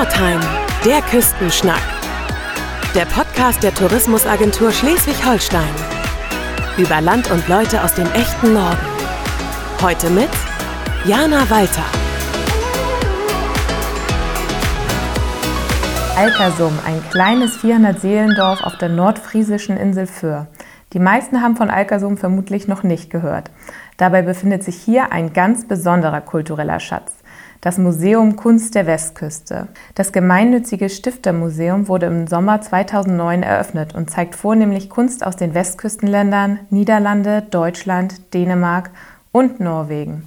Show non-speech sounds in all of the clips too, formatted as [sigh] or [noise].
Nordheim, der Küstenschnack. Der Podcast der Tourismusagentur Schleswig-Holstein. Über Land und Leute aus dem echten Norden. Heute mit Jana Walter. Alkersum, ein kleines 400-Seelendorf auf der nordfriesischen Insel Föhr. Die meisten haben von Alkersum vermutlich noch nicht gehört. Dabei befindet sich hier ein ganz besonderer kultureller Schatz das Museum Kunst der Westküste. Das gemeinnützige Stiftermuseum wurde im Sommer 2009 eröffnet und zeigt vornehmlich Kunst aus den Westküstenländern Niederlande, Deutschland, Dänemark und Norwegen.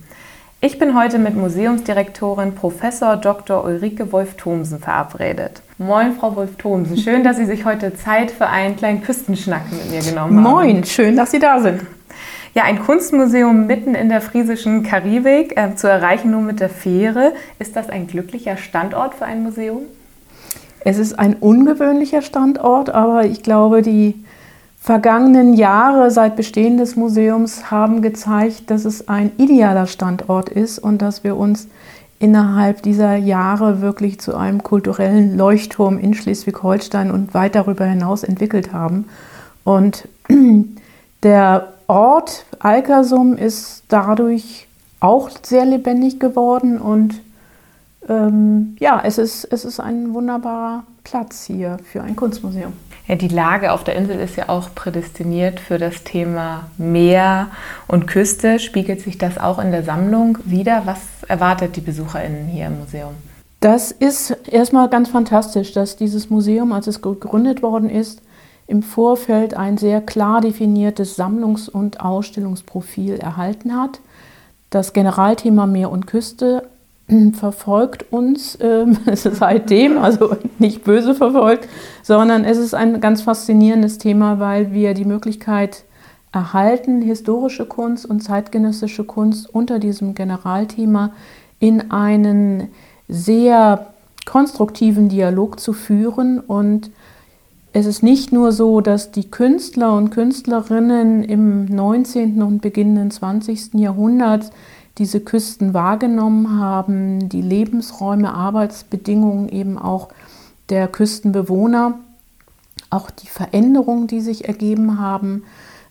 Ich bin heute mit Museumsdirektorin Prof. Dr. Ulrike Wolf-Thomsen verabredet. Moin, Frau Wolf-Thomsen. Schön, dass Sie sich heute Zeit für einen kleinen Küstenschnack mit mir genommen haben. Moin, schön, dass Sie da sind. Ja, ein Kunstmuseum mitten in der friesischen Karibik, äh, zu erreichen nur mit der Fähre. Ist das ein glücklicher Standort für ein Museum? Es ist ein ungewöhnlicher Standort, aber ich glaube, die vergangenen Jahre seit Bestehen des Museums haben gezeigt, dass es ein idealer Standort ist und dass wir uns innerhalb dieser Jahre wirklich zu einem kulturellen Leuchtturm in Schleswig-Holstein und weit darüber hinaus entwickelt haben. Und [clears throat] der Ort Alkersum ist dadurch auch sehr lebendig geworden und ähm, ja, es ist, es ist ein wunderbarer Platz hier für ein Kunstmuseum. Ja, die Lage auf der Insel ist ja auch prädestiniert für das Thema Meer und Küste. Spiegelt sich das auch in der Sammlung wieder? Was erwartet die BesucherInnen hier im Museum? Das ist erstmal ganz fantastisch, dass dieses Museum, als es gegründet worden ist, im Vorfeld ein sehr klar definiertes Sammlungs- und Ausstellungsprofil erhalten hat. Das Generalthema Meer und Küste verfolgt uns [laughs] äh, seitdem, also nicht böse verfolgt, sondern es ist ein ganz faszinierendes Thema, weil wir die Möglichkeit erhalten, historische Kunst und zeitgenössische Kunst unter diesem Generalthema in einen sehr konstruktiven Dialog zu führen und es ist nicht nur so, dass die Künstler und Künstlerinnen im 19. und beginnenden 20. Jahrhundert diese Küsten wahrgenommen haben, die Lebensräume, Arbeitsbedingungen eben auch der Küstenbewohner, auch die Veränderungen, die sich ergeben haben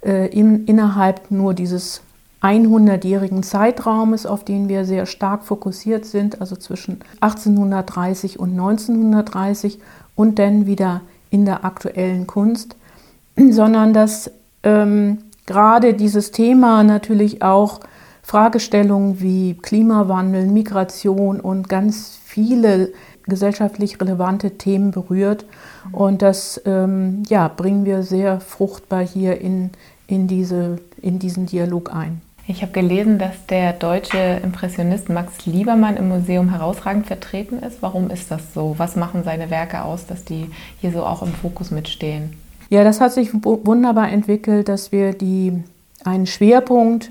äh, in, innerhalb nur dieses 100-jährigen Zeitraumes, auf den wir sehr stark fokussiert sind, also zwischen 1830 und 1930 und dann wieder in der aktuellen Kunst, [clears throat] sondern dass ähm, gerade dieses Thema natürlich auch Fragestellungen wie Klimawandel, Migration und ganz viele gesellschaftlich relevante Themen berührt. Und das ähm, ja, bringen wir sehr fruchtbar hier in, in, diese, in diesen Dialog ein. Ich habe gelesen, dass der deutsche Impressionist Max Liebermann im Museum herausragend vertreten ist. Warum ist das so? Was machen seine Werke aus, dass die hier so auch im Fokus mitstehen? Ja, das hat sich wunderbar entwickelt, dass wir die, einen Schwerpunkt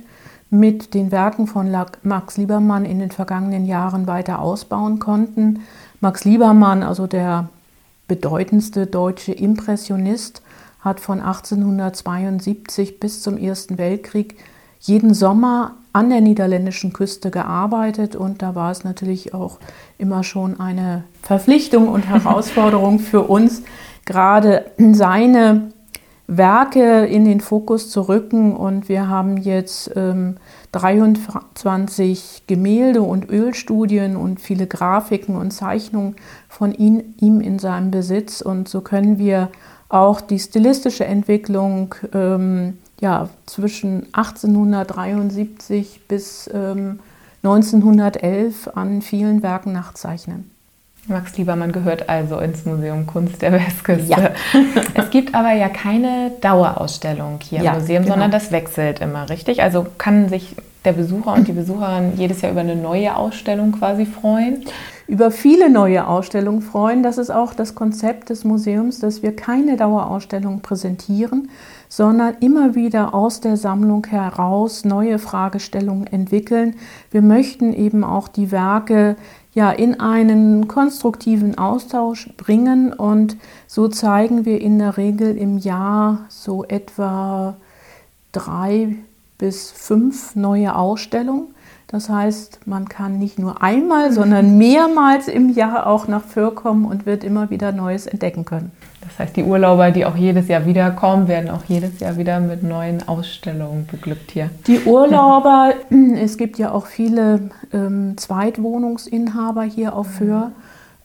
mit den Werken von Max Liebermann in den vergangenen Jahren weiter ausbauen konnten. Max Liebermann, also der bedeutendste deutsche Impressionist, hat von 1872 bis zum Ersten Weltkrieg jeden Sommer an der niederländischen Küste gearbeitet und da war es natürlich auch immer schon eine Verpflichtung und [laughs] Herausforderung für uns, gerade seine Werke in den Fokus zu rücken. Und wir haben jetzt ähm, 23 Gemälde und Ölstudien und viele Grafiken und Zeichnungen von ihn, ihm in seinem Besitz. Und so können wir auch die stilistische Entwicklung ähm, ja, zwischen 1873 bis ähm, 1911 an vielen Werken nachzeichnen. Max Liebermann gehört also ins Museum Kunst der Westküste. Ja. [laughs] es gibt aber ja keine Dauerausstellung hier ja, im Museum, genau. sondern das wechselt immer, richtig? Also kann sich der Besucher und die Besucherin jedes Jahr über eine neue Ausstellung quasi freuen? Über viele neue Ausstellungen freuen. Das ist auch das Konzept des Museums, dass wir keine Dauerausstellung präsentieren, sondern immer wieder aus der Sammlung heraus neue Fragestellungen entwickeln. Wir möchten eben auch die Werke ja in einen konstruktiven Austausch bringen und so zeigen wir in der Regel im Jahr so etwa drei bis fünf neue Ausstellungen. Das heißt, man kann nicht nur einmal, sondern [laughs] mehrmals im Jahr auch nach Föhr kommen und wird immer wieder Neues entdecken können. Das heißt, die Urlauber, die auch jedes Jahr wiederkommen, werden auch jedes Jahr wieder mit neuen Ausstellungen beglückt hier. Die Urlauber, [clears throat] es gibt ja auch viele ähm, Zweitwohnungsinhaber hier auf Föhr.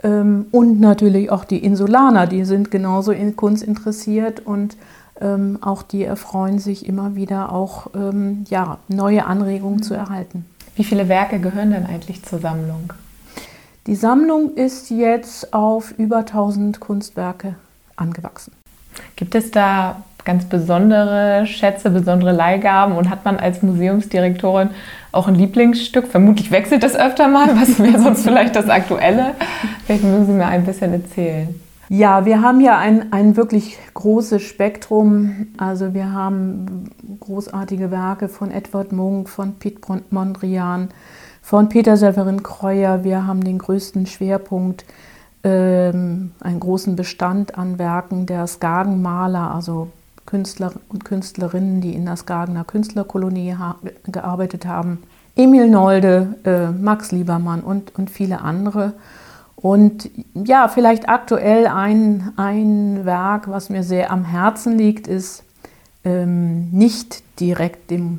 Ähm, und natürlich auch die Insulaner, die sind genauso in Kunst interessiert und ähm, auch die erfreuen sich immer wieder auch ähm, ja, neue Anregungen mhm. zu erhalten. Wie viele Werke gehören denn eigentlich zur Sammlung? Die Sammlung ist jetzt auf über 1000 Kunstwerke angewachsen. Gibt es da ganz besondere Schätze, besondere Leihgaben und hat man als Museumsdirektorin auch ein Lieblingsstück? Vermutlich wechselt das öfter mal. Was [laughs] wäre sonst vielleicht das Aktuelle? Vielleicht müssen Sie mir ein bisschen erzählen. Ja, wir haben ja ein, ein wirklich großes Spektrum. Also wir haben großartige Werke von Edward Munk, von Piet Mondrian, von Peter Severin Kreuer. Wir haben den größten Schwerpunkt, ähm, einen großen Bestand an Werken der Skagenmaler, also Künstler und Künstlerinnen, die in der Skagener Künstlerkolonie ha gearbeitet haben. Emil Nolde, äh, Max Liebermann und, und viele andere. Und ja, vielleicht aktuell ein, ein Werk, was mir sehr am Herzen liegt, ist ähm, nicht direkt dem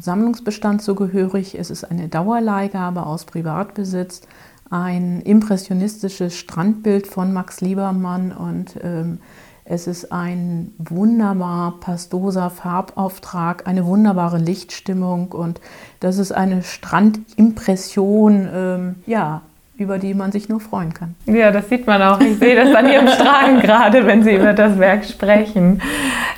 Sammlungsbestand zugehörig. Es ist eine Dauerleihgabe aus Privatbesitz, ein impressionistisches Strandbild von Max Liebermann und ähm, es ist ein wunderbar pastoser Farbauftrag, eine wunderbare Lichtstimmung und das ist eine Strandimpression, ähm, ja, über die man sich nur freuen kann. Ja, das sieht man auch. Ich sehe das an Ihrem [laughs] Strahlen gerade, wenn Sie über das Werk sprechen.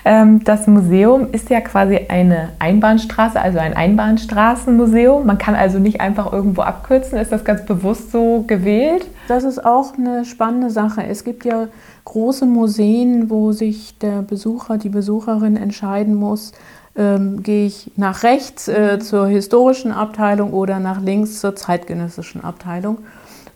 Ähm, das Museum ist ja quasi eine Einbahnstraße, also ein Einbahnstraßenmuseum. Man kann also nicht einfach irgendwo abkürzen. Ist das ganz bewusst so gewählt? Das ist auch eine spannende Sache. Es gibt ja große Museen, wo sich der Besucher, die Besucherin entscheiden muss, ähm, gehe ich nach rechts äh, zur historischen Abteilung oder nach links zur zeitgenössischen Abteilung.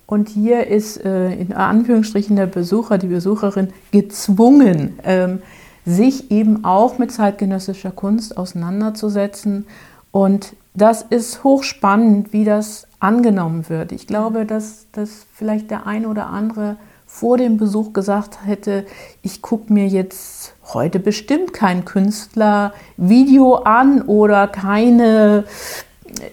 Und hier ist äh, in Anführungsstrichen der Besucher, die Besucherin gezwungen, ähm, sich eben auch mit zeitgenössischer Kunst auseinanderzusetzen. Und das ist hochspannend, wie das angenommen wird. Ich glaube, dass, dass vielleicht der ein oder andere vor dem Besuch gesagt hätte, ich gucke mir jetzt heute bestimmt kein Künstlervideo an oder keine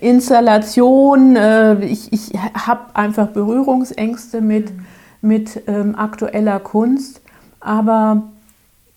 Installation. Äh, ich, ich habe einfach Berührungsängste mit, mhm. mit ähm, aktueller Kunst. Aber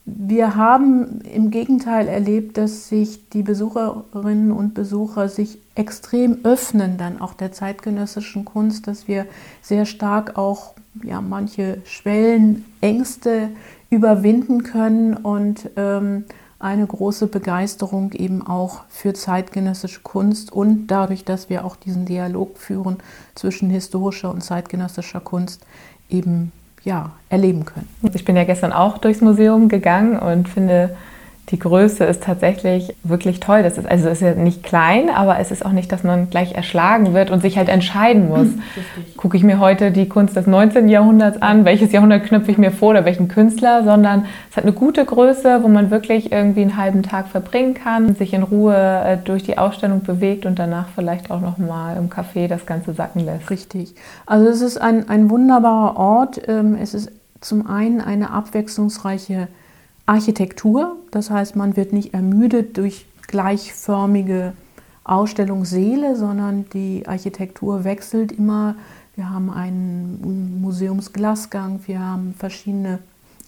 wir haben im Gegenteil erlebt, dass sich die Besucherinnen und Besucher sich extrem öffnen, dann auch der zeitgenössischen Kunst, dass wir sehr stark auch ja, manche Schwellen, Ängste überwinden können und ähm, eine große Begeisterung eben auch für zeitgenössische Kunst und dadurch, dass wir auch diesen Dialog führen zwischen historischer und zeitgenössischer Kunst eben ja, erleben können. Ich bin ja gestern auch durchs Museum gegangen und finde die Größe ist tatsächlich wirklich toll. Das ist also ist ja nicht klein, aber es ist auch nicht, dass man gleich erschlagen wird und sich halt entscheiden muss. Gucke ich mir heute die Kunst des 19. Jahrhunderts an, welches Jahrhundert knüpfe ich mir vor oder welchen Künstler, sondern es hat eine gute Größe, wo man wirklich irgendwie einen halben Tag verbringen kann, sich in Ruhe äh, durch die Ausstellung bewegt und danach vielleicht auch noch mal im Café das Ganze sacken lässt. Richtig. Also es ist ein, ein wunderbarer Ort. Ähm, es ist zum einen eine abwechslungsreiche Architektur, das heißt, man wird nicht ermüdet durch gleichförmige Ausstellungssäle, sondern die Architektur wechselt immer. Wir haben einen Museumsglasgang, wir haben verschiedene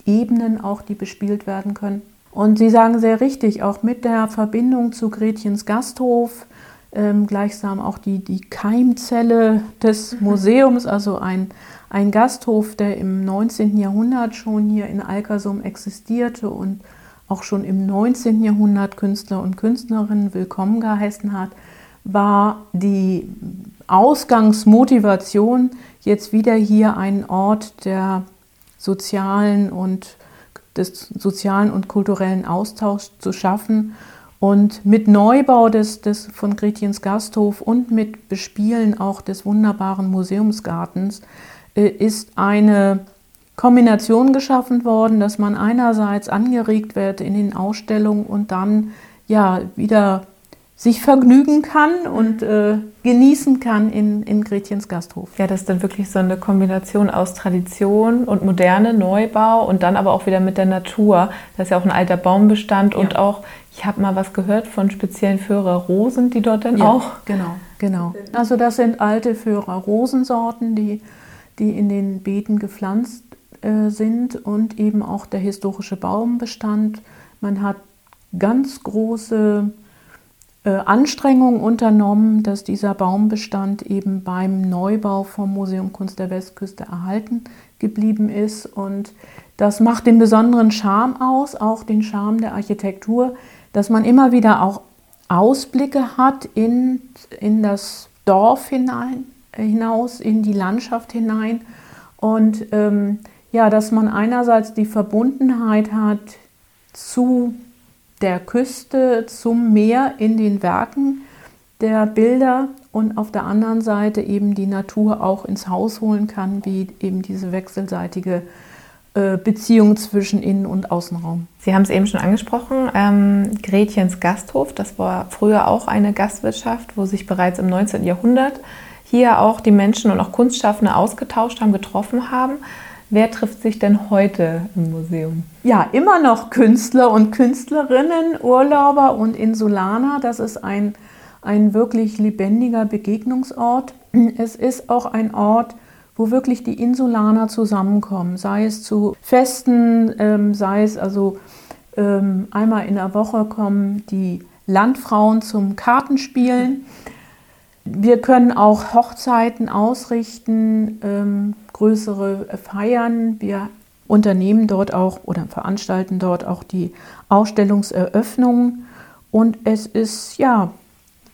Ebenen auch, die bespielt werden können. Und Sie sagen sehr richtig, auch mit der Verbindung zu Gretchens Gasthof, ähm, gleichsam auch die, die Keimzelle des mhm. Museums, also ein, ein Gasthof, der im 19. Jahrhundert schon hier in Alkersum existierte und auch schon im 19. Jahrhundert Künstler und Künstlerinnen willkommen geheißen hat, war die Ausgangsmotivation, jetzt wieder hier einen Ort der sozialen und des sozialen und kulturellen Austauschs zu schaffen. Und mit Neubau des, des von Gretchens Gasthof und mit Bespielen auch des wunderbaren Museumsgartens äh, ist eine Kombination geschaffen worden, dass man einerseits angeregt wird in den Ausstellungen und dann ja wieder sich vergnügen kann und äh, genießen kann in, in Gretchens Gasthof. Ja, das ist dann wirklich so eine Kombination aus Tradition und Moderne, Neubau und dann aber auch wieder mit der Natur. Das ist ja auch ein alter Baumbestand ja. und auch, ich habe mal was gehört von speziellen Föhrer Rosen, die dort dann ja, auch. Genau, genau. Also das sind alte Föhrer Rosensorten, die, die in den Beeten gepflanzt äh, sind und eben auch der historische Baumbestand. Man hat ganz große Anstrengungen unternommen, dass dieser Baumbestand eben beim Neubau vom Museum Kunst der Westküste erhalten geblieben ist. Und das macht den besonderen Charme aus, auch den Charme der Architektur, dass man immer wieder auch Ausblicke hat in, in das Dorf hinein, hinaus, in die Landschaft hinein. Und ähm, ja, dass man einerseits die Verbundenheit hat zu der Küste zum Meer in den Werken der Bilder und auf der anderen Seite eben die Natur auch ins Haus holen kann, wie eben diese wechselseitige äh, Beziehung zwischen Innen- und Außenraum. Sie haben es eben schon angesprochen, ähm, Gretchens Gasthof, das war früher auch eine Gastwirtschaft, wo sich bereits im 19. Jahrhundert hier auch die Menschen und auch Kunstschaffende ausgetauscht haben, getroffen haben. Wer trifft sich denn heute im Museum? Ja, immer noch Künstler und Künstlerinnen, Urlauber und Insulaner. Das ist ein, ein wirklich lebendiger Begegnungsort. Es ist auch ein Ort, wo wirklich die Insulaner zusammenkommen, sei es zu Festen, ähm, sei es also ähm, einmal in der Woche kommen die Landfrauen zum Kartenspielen. Wir können auch Hochzeiten ausrichten, ähm, größere Feiern. Wir unternehmen dort auch oder veranstalten dort auch die Ausstellungseröffnungen. Und es ist ja,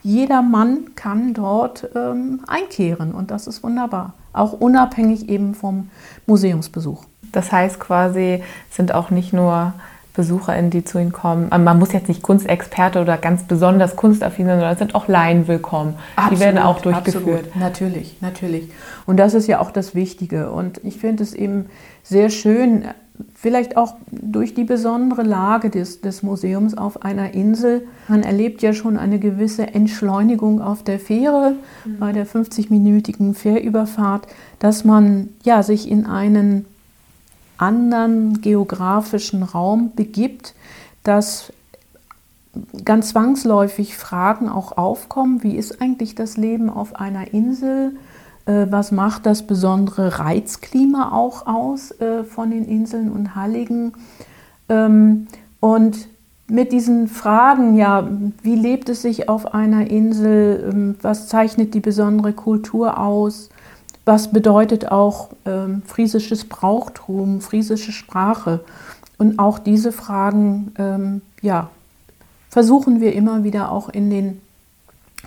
jeder Mann kann dort ähm, einkehren und das ist wunderbar. Auch unabhängig eben vom Museumsbesuch. Das heißt quasi, sind auch nicht nur BesucherInnen, die zu Ihnen kommen. Man muss jetzt nicht Kunstexperte oder ganz besonders kunstaffin sein, sondern es sind auch Laien willkommen. Absolut, die werden auch durchgeführt. Absolut. Natürlich, natürlich. Und das ist ja auch das Wichtige. Und ich finde es eben sehr schön, vielleicht auch durch die besondere Lage des, des Museums auf einer Insel. Man erlebt ja schon eine gewisse Entschleunigung auf der Fähre mhm. bei der 50-minütigen Fährüberfahrt, dass man ja sich in einen anderen geografischen Raum begibt, dass ganz zwangsläufig Fragen auch aufkommen, wie ist eigentlich das Leben auf einer Insel? Äh, was macht das besondere Reizklima auch aus äh, von den Inseln und Halligen? Ähm, und mit diesen Fragen, ja, wie lebt es sich auf einer Insel? Ähm, was zeichnet die besondere Kultur aus? Was bedeutet auch ähm, friesisches Brauchtum, friesische Sprache. Und auch diese Fragen ähm, ja, versuchen wir immer wieder auch in den,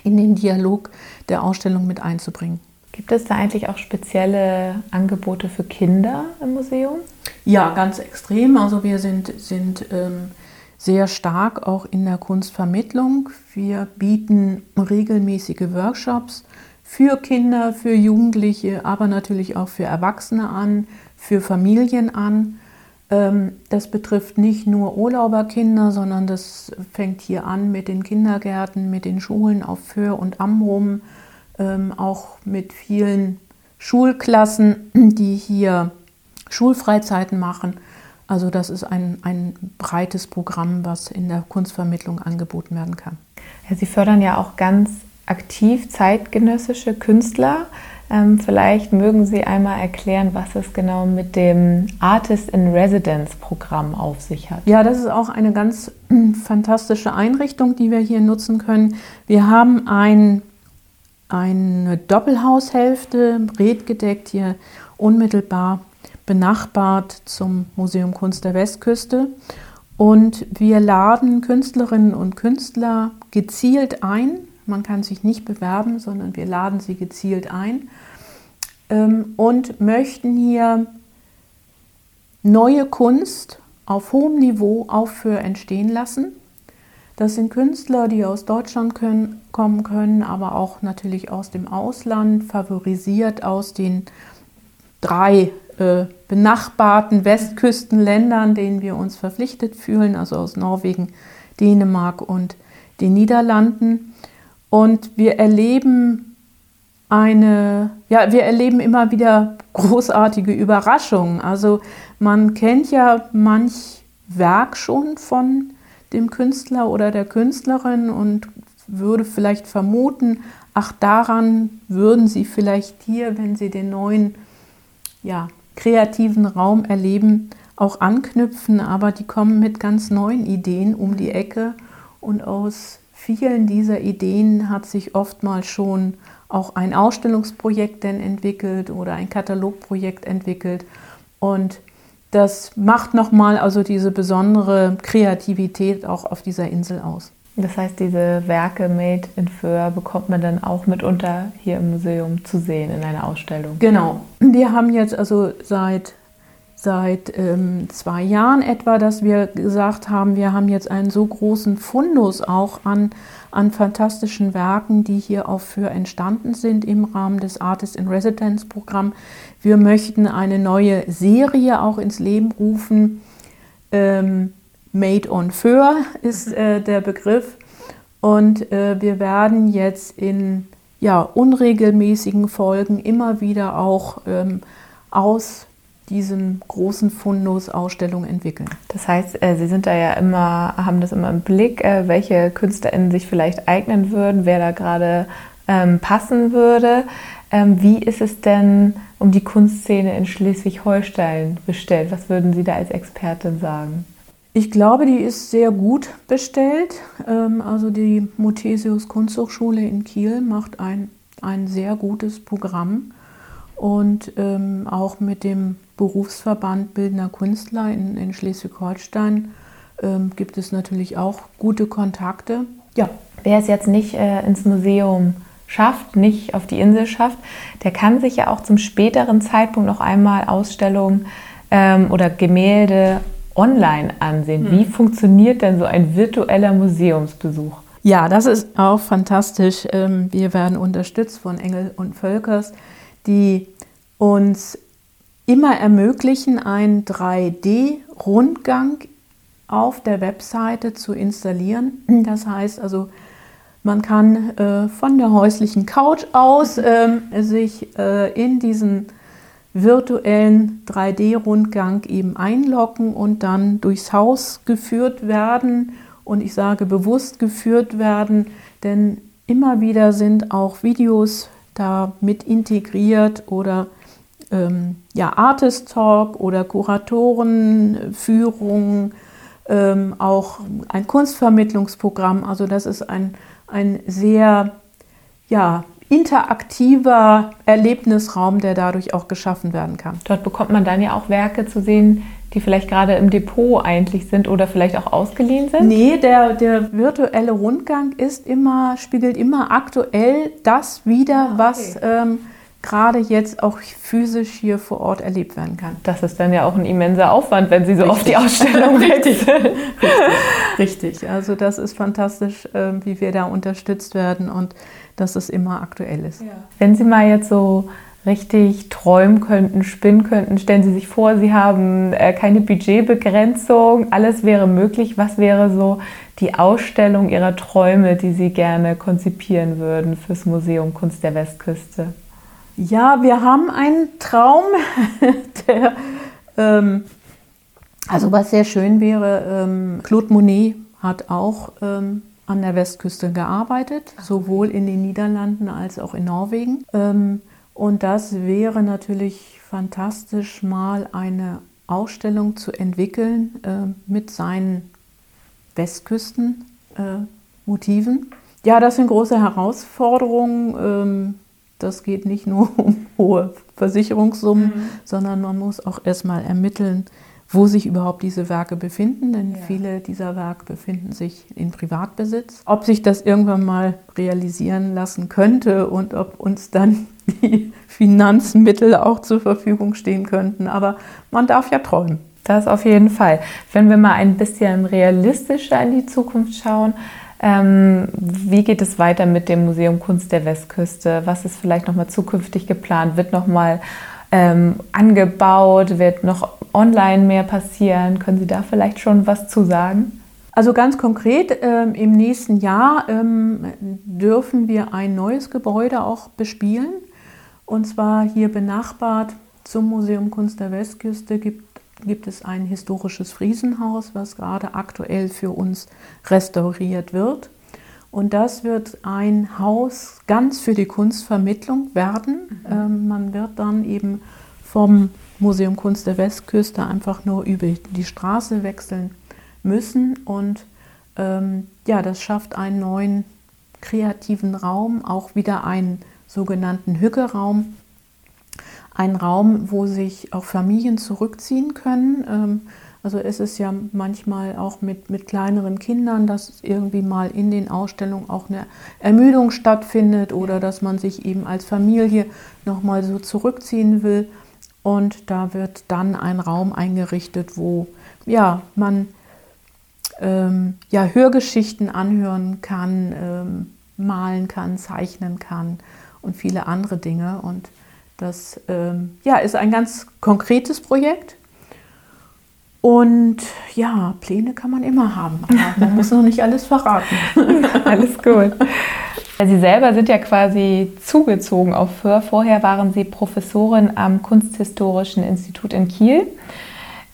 in den Dialog der Ausstellung mit einzubringen. Gibt es da eigentlich auch spezielle Angebote für Kinder im Museum? Ja, ganz extrem. Also wir sind, sind ähm, sehr stark auch in der Kunstvermittlung. Wir bieten regelmäßige Workshops für Kinder, für Jugendliche, aber natürlich auch für Erwachsene an, für Familien an. Ähm, das betrifft nicht nur Urlauberkinder, sondern das fängt hier an mit den Kindergärten, mit den Schulen auf Föhr und Amrum, ähm, auch mit vielen Schulklassen, die hier Schulfreizeiten machen. Also das ist ein, ein breites Programm, was in der Kunstvermittlung angeboten werden kann. Ja, Sie fördern ja auch ganz aktiv zeitgenössische Künstler. Ähm, vielleicht mögen Sie einmal erklären, was es genau mit dem Artist in Residence Programm auf sich hat. Ja, das ist auch eine ganz fantastische Einrichtung, die wir hier nutzen können. Wir haben ein, eine Doppelhaushälfte, redgedeckt hier unmittelbar benachbart zum Museum Kunst der Westküste. Und wir laden Künstlerinnen und Künstler gezielt ein, man kann sich nicht bewerben, sondern wir laden sie gezielt ein ähm, und möchten hier neue Kunst auf hohem Niveau Aufhör entstehen lassen. Das sind Künstler, die aus Deutschland können, kommen können, aber auch natürlich aus dem Ausland, favorisiert aus den drei äh, benachbarten Westküstenländern, denen wir uns verpflichtet fühlen, also aus Norwegen, Dänemark und den Niederlanden. Und wir erleben eine, ja, wir erleben immer wieder großartige Überraschungen. Also man kennt ja manch Werk schon von dem Künstler oder der Künstlerin und würde vielleicht vermuten, ach daran würden sie vielleicht hier, wenn sie den neuen ja, kreativen Raum erleben, auch anknüpfen, aber die kommen mit ganz neuen Ideen um die Ecke und aus vielen dieser Ideen hat sich oftmals schon auch ein Ausstellungsprojekt denn entwickelt oder ein Katalogprojekt entwickelt und das macht nochmal also diese besondere Kreativität auch auf dieser Insel aus. Das heißt, diese Werke Made in Föhr bekommt man dann auch mitunter hier im Museum zu sehen in einer Ausstellung. Genau. Wir haben jetzt also seit, seit ähm, zwei Jahren etwa, dass wir gesagt haben, wir haben jetzt einen so großen Fundus auch an, an fantastischen Werken, die hier auch für entstanden sind im Rahmen des Artist in Residence Programm. Wir möchten eine neue Serie auch ins Leben rufen. Ähm, Made on Föhr ist äh, der Begriff. Und äh, wir werden jetzt in ja, unregelmäßigen Folgen immer wieder auch ähm, aus diesem großen Fundus Ausstellungen entwickeln. Das heißt, äh, Sie sind da ja immer, haben das immer im Blick, äh, welche KünstlerInnen sich vielleicht eignen würden, wer da gerade ähm, passen würde. Ähm, wie ist es denn um die Kunstszene in Schleswig-Holstein bestellt? Was würden Sie da als Expertin sagen? Ich glaube, die ist sehr gut bestellt. Ähm, also die Muthesius Kunsthochschule in Kiel macht ein, ein sehr gutes Programm. Und ähm, auch mit dem Berufsverband Bildender Künstler in, in Schleswig-Holstein ähm, gibt es natürlich auch gute Kontakte. Ja. Wer es jetzt nicht äh, ins Museum schafft, nicht auf die Insel schafft, der kann sich ja auch zum späteren Zeitpunkt noch einmal Ausstellungen ähm, oder Gemälde online ansehen. Wie hm. funktioniert denn so ein virtueller Museumsbesuch? Ja, das ist auch fantastisch. Ähm, wir werden unterstützt von Engel und Völkers, die uns immer ermöglichen, einen 3D-Rundgang auf der Webseite zu installieren. Das heißt also, man kann äh, von der häuslichen Couch aus äh, sich äh, in diesen virtuellen 3D-Rundgang eben einloggen und dann durchs Haus geführt werden. Und ich sage bewusst geführt werden, denn immer wieder sind auch Videos da mit integriert oder ähm, ja, Artist Talk oder Kuratorenführung, ähm, auch ein Kunstvermittlungsprogramm. Also das ist ein, ein sehr ja, interaktiver Erlebnisraum, der dadurch auch geschaffen werden kann. Dort bekommt man dann ja auch Werke zu sehen, die vielleicht gerade im Depot eigentlich sind oder vielleicht auch ausgeliehen sind? Nee, der, der virtuelle Rundgang ist immer, spiegelt immer aktuell das wieder, ah, okay. was ähm, gerade jetzt auch physisch hier vor Ort erlebt werden kann. Das ist dann ja auch ein immenser Aufwand, wenn Sie so Richtig. auf die Ausstellung [laughs] Richtig. Richtig. [laughs] Richtig. Also das ist fantastisch, äh, wie wir da unterstützt werden und dass es immer aktuell ist. Ja. Wenn Sie mal jetzt so richtig träumen könnten, spinnen könnten, stellen Sie sich vor, Sie haben äh, keine Budgetbegrenzung, alles wäre möglich. Was wäre so die Ausstellung Ihrer Träume, die Sie gerne konzipieren würden fürs Museum Kunst der Westküste? Ja, wir haben einen Traum, [laughs] der, ähm, also was sehr schön wäre, ähm, Claude Monet hat auch ähm, an der Westküste gearbeitet, sowohl in den Niederlanden als auch in Norwegen. Ähm, und das wäre natürlich fantastisch, mal eine Ausstellung zu entwickeln äh, mit seinen Westküstenmotiven. Äh, ja, das sind große Herausforderungen. Das geht nicht nur [laughs] um hohe Versicherungssummen, mhm. sondern man muss auch erstmal ermitteln, wo sich überhaupt diese Werke befinden, denn ja. viele dieser Werke befinden sich in Privatbesitz. Ob sich das irgendwann mal realisieren lassen könnte und ob uns dann [laughs] die Finanzmittel auch zur Verfügung stehen könnten, aber man darf ja träumen. Das auf jeden Fall. Wenn wir mal ein bisschen realistischer in die Zukunft schauen, ähm, wie geht es weiter mit dem Museum Kunst der Westküste? Was ist vielleicht nochmal zukünftig geplant? Wird nochmal ähm, angebaut? Wird noch online mehr passieren? Können Sie da vielleicht schon was zu sagen? Also ganz konkret, ähm, im nächsten Jahr ähm, dürfen wir ein neues Gebäude auch bespielen. Und zwar hier benachbart zum Museum Kunst der Westküste gibt, gibt es ein historisches Friesenhaus, was gerade aktuell für uns restauriert wird. Und das wird ein Haus ganz für die Kunstvermittlung werden. Mhm. Ähm, man wird dann eben vom Museum Kunst der Westküste einfach nur über die Straße wechseln müssen. Und ähm, ja, das schafft einen neuen kreativen Raum, auch wieder einen sogenannten Hücke-Raum. Ein Raum, wo sich auch Familien zurückziehen können. Ähm, also es ist ja manchmal auch mit, mit kleineren Kindern, dass irgendwie mal in den Ausstellungen auch eine Ermüdung stattfindet oder dass man sich eben als Familie nochmal so zurückziehen will. Und da wird dann ein Raum eingerichtet, wo ja, man ähm, ja, Hörgeschichten anhören kann, ähm, malen kann, zeichnen kann und viele andere Dinge. Und das ähm, ja, ist ein ganz konkretes Projekt. Und ja, Pläne kann man immer haben, aber [laughs] man muss noch nicht alles verraten. [laughs] alles gut. Sie selber sind ja quasi zugezogen auf Föhr. Vorher waren Sie Professorin am Kunsthistorischen Institut in Kiel.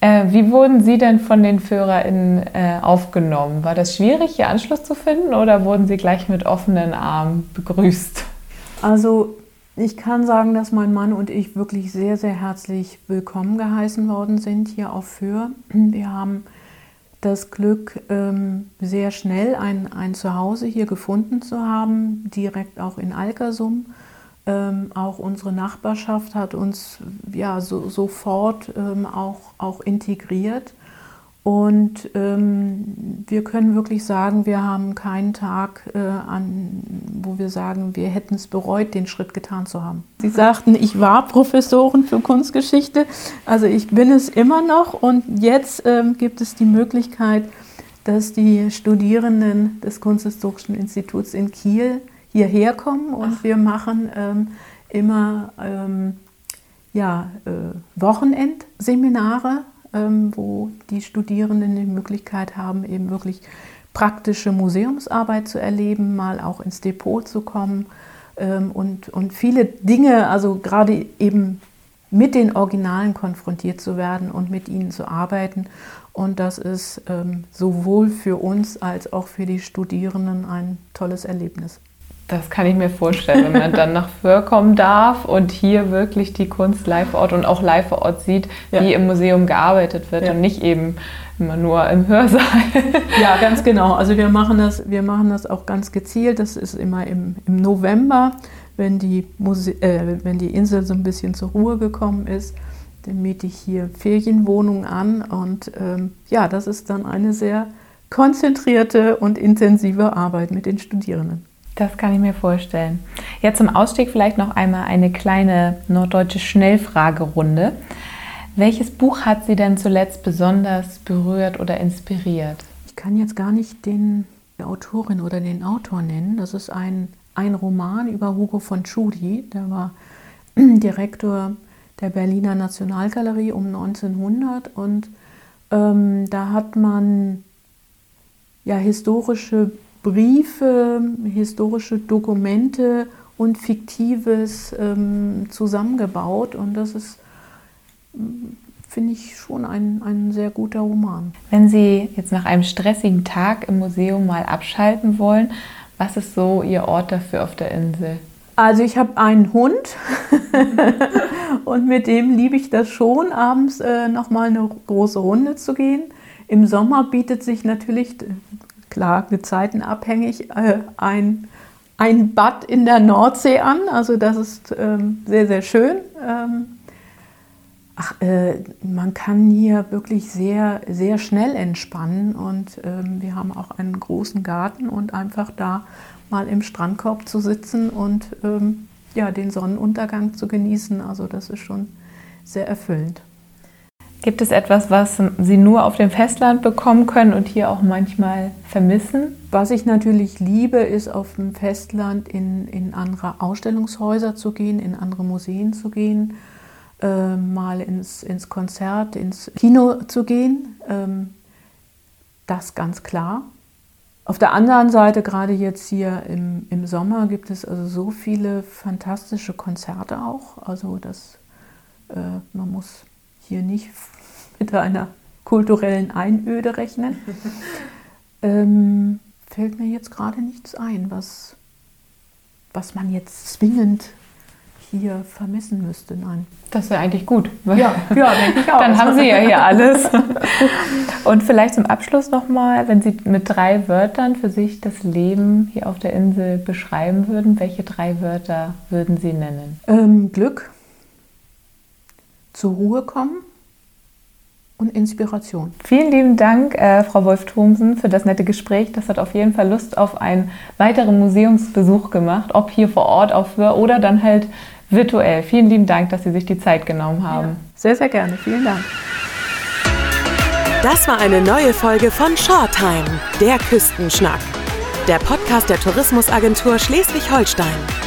Äh, wie wurden Sie denn von den FöhrerInnen äh, aufgenommen? War das schwierig, hier Anschluss zu finden oder wurden Sie gleich mit offenen Armen begrüßt? Also ich kann sagen, dass mein Mann und ich wirklich sehr, sehr herzlich willkommen geheißen worden sind hier auf Föhr. Wir haben das Glück, ähm, sehr schnell ein, ein Zuhause hier gefunden zu haben, direkt auch in Alkersum. Ähm, auch unsere Nachbarschaft hat uns ja, so, sofort ähm, auch, auch integriert. Und ähm, wir können wirklich sagen, wir haben keinen Tag, äh, an, wo wir sagen, wir hätten es bereut, den Schritt getan zu haben. Sie sagten, ich war Professorin für Kunstgeschichte, also ich bin es immer noch. Und jetzt ähm, gibt es die Möglichkeit, dass die Studierenden des Kunsthistorischen Instituts in Kiel hierher kommen und Ach. wir machen ähm, immer ähm, ja, äh, Wochenendseminare, wo die Studierenden die Möglichkeit haben, eben wirklich praktische Museumsarbeit zu erleben, mal auch ins Depot zu kommen ähm, und, und viele Dinge, also gerade eben mit den Originalen konfrontiert zu werden und mit ihnen zu arbeiten. Und das ist ähm, sowohl für uns als auch für die Studierenden ein tolles Erlebnis. Das kann ich mir vorstellen, wenn man dann nach Föhr kommen darf und hier wirklich die Kunst live vor Ort und auch live vor Ort sieht, ja. wie im Museum gearbeitet wird ja. und nicht eben immer nur im Hörsaal. [laughs] Ja, ganz genau. Also wir machen das, wir machen das auch ganz gezielt. Das ist immer im, im November, wenn die, Muse äh, wenn die Insel so ein bisschen zur Ruhe gekommen ist. Dann miete ich hier Ferienwohnungen an und ähm, ja, das ist dann eine sehr konzentrierte und intensive Arbeit mit den Studierenden. Das kann ich mir vorstellen. Jetzt zum Ausstieg vielleicht noch einmal eine kleine norddeutsche Schnellfragerunde. Welches Buch hat Sie denn zuletzt besonders berührt oder inspiriert? Ich kann jetzt gar nicht den Autorin oder den Autor nennen. Das ist ein, ein Roman über Hugo von Tschudi. Der war [clears throat] Direktor der Berliner Nationalgalerie um 1900 und ähm, da hat man ja historische Briefe, historische Dokumente und Fiktives ähm, zusammengebaut. Und das ist, finde ich, schon ein, ein sehr guter Roman. Wenn Sie jetzt nach einem stressigen Tag im Museum mal abschalten wollen, was ist so Ihr Ort dafür auf der Insel? Also ich habe einen Hund [laughs] und mit dem liebe ich das schon, abends äh, nochmal eine große Runde zu gehen. Im Sommer bietet sich natürlich klar gezeitenabhängig, äh, ein, ein Bad in der Nordsee an. Also das ist ähm, sehr, sehr schön. Ähm, ach, äh, man kann hier wirklich sehr, sehr schnell entspannen und ähm, wir haben auch einen großen Garten und einfach da mal im Strandkorb zu sitzen und ähm, ja, den Sonnenuntergang zu genießen. Also das ist schon sehr erfüllend. Gibt es etwas, was Sie nur auf dem Festland bekommen können und hier auch manchmal vermissen? Was ich natürlich liebe, ist auf dem Festland in, in andere Ausstellungshäuser zu gehen, in andere Museen zu gehen, äh, mal ins, ins Konzert, ins Kino zu gehen. Ähm, Das ganz klar. Auf der anderen Seite, gerade jetzt hier im, im Sommer, gibt es also so viele fantastische Konzerte auch. Also das, äh, man muss hier nicht mit einer kulturellen Einöde rechnen. [laughs] ähm, fällt mir jetzt gerade nichts ein, was, was man jetzt zwingend hier vermissen müsste. Nein. Das wäre eigentlich gut. Ja, ja [laughs] denke ich auch. Dann haben Sie ja hier alles. [laughs] Und vielleicht zum Abschluss nochmal, wenn Sie mit drei Wörtern für sich das Leben hier auf der Insel beschreiben würden, welche drei Wörter würden Sie nennen? Ähm, Glück, zur Ruhe kommen und Inspiration. Vielen lieben Dank, äh, Frau Wolf-Thomsen, für das nette Gespräch. Das hat auf jeden Fall Lust auf einen weiteren Museumsbesuch gemacht, ob hier vor Ort auf Föhr oder dann halt virtuell. Vielen lieben Dank, dass Sie sich die Zeit genommen haben. Ja, sehr, sehr gerne. Vielen Dank. Das war eine neue Folge von Shoretime, der Küstenschnack. Der Podcast der Tourismusagentur Schleswig-Holstein.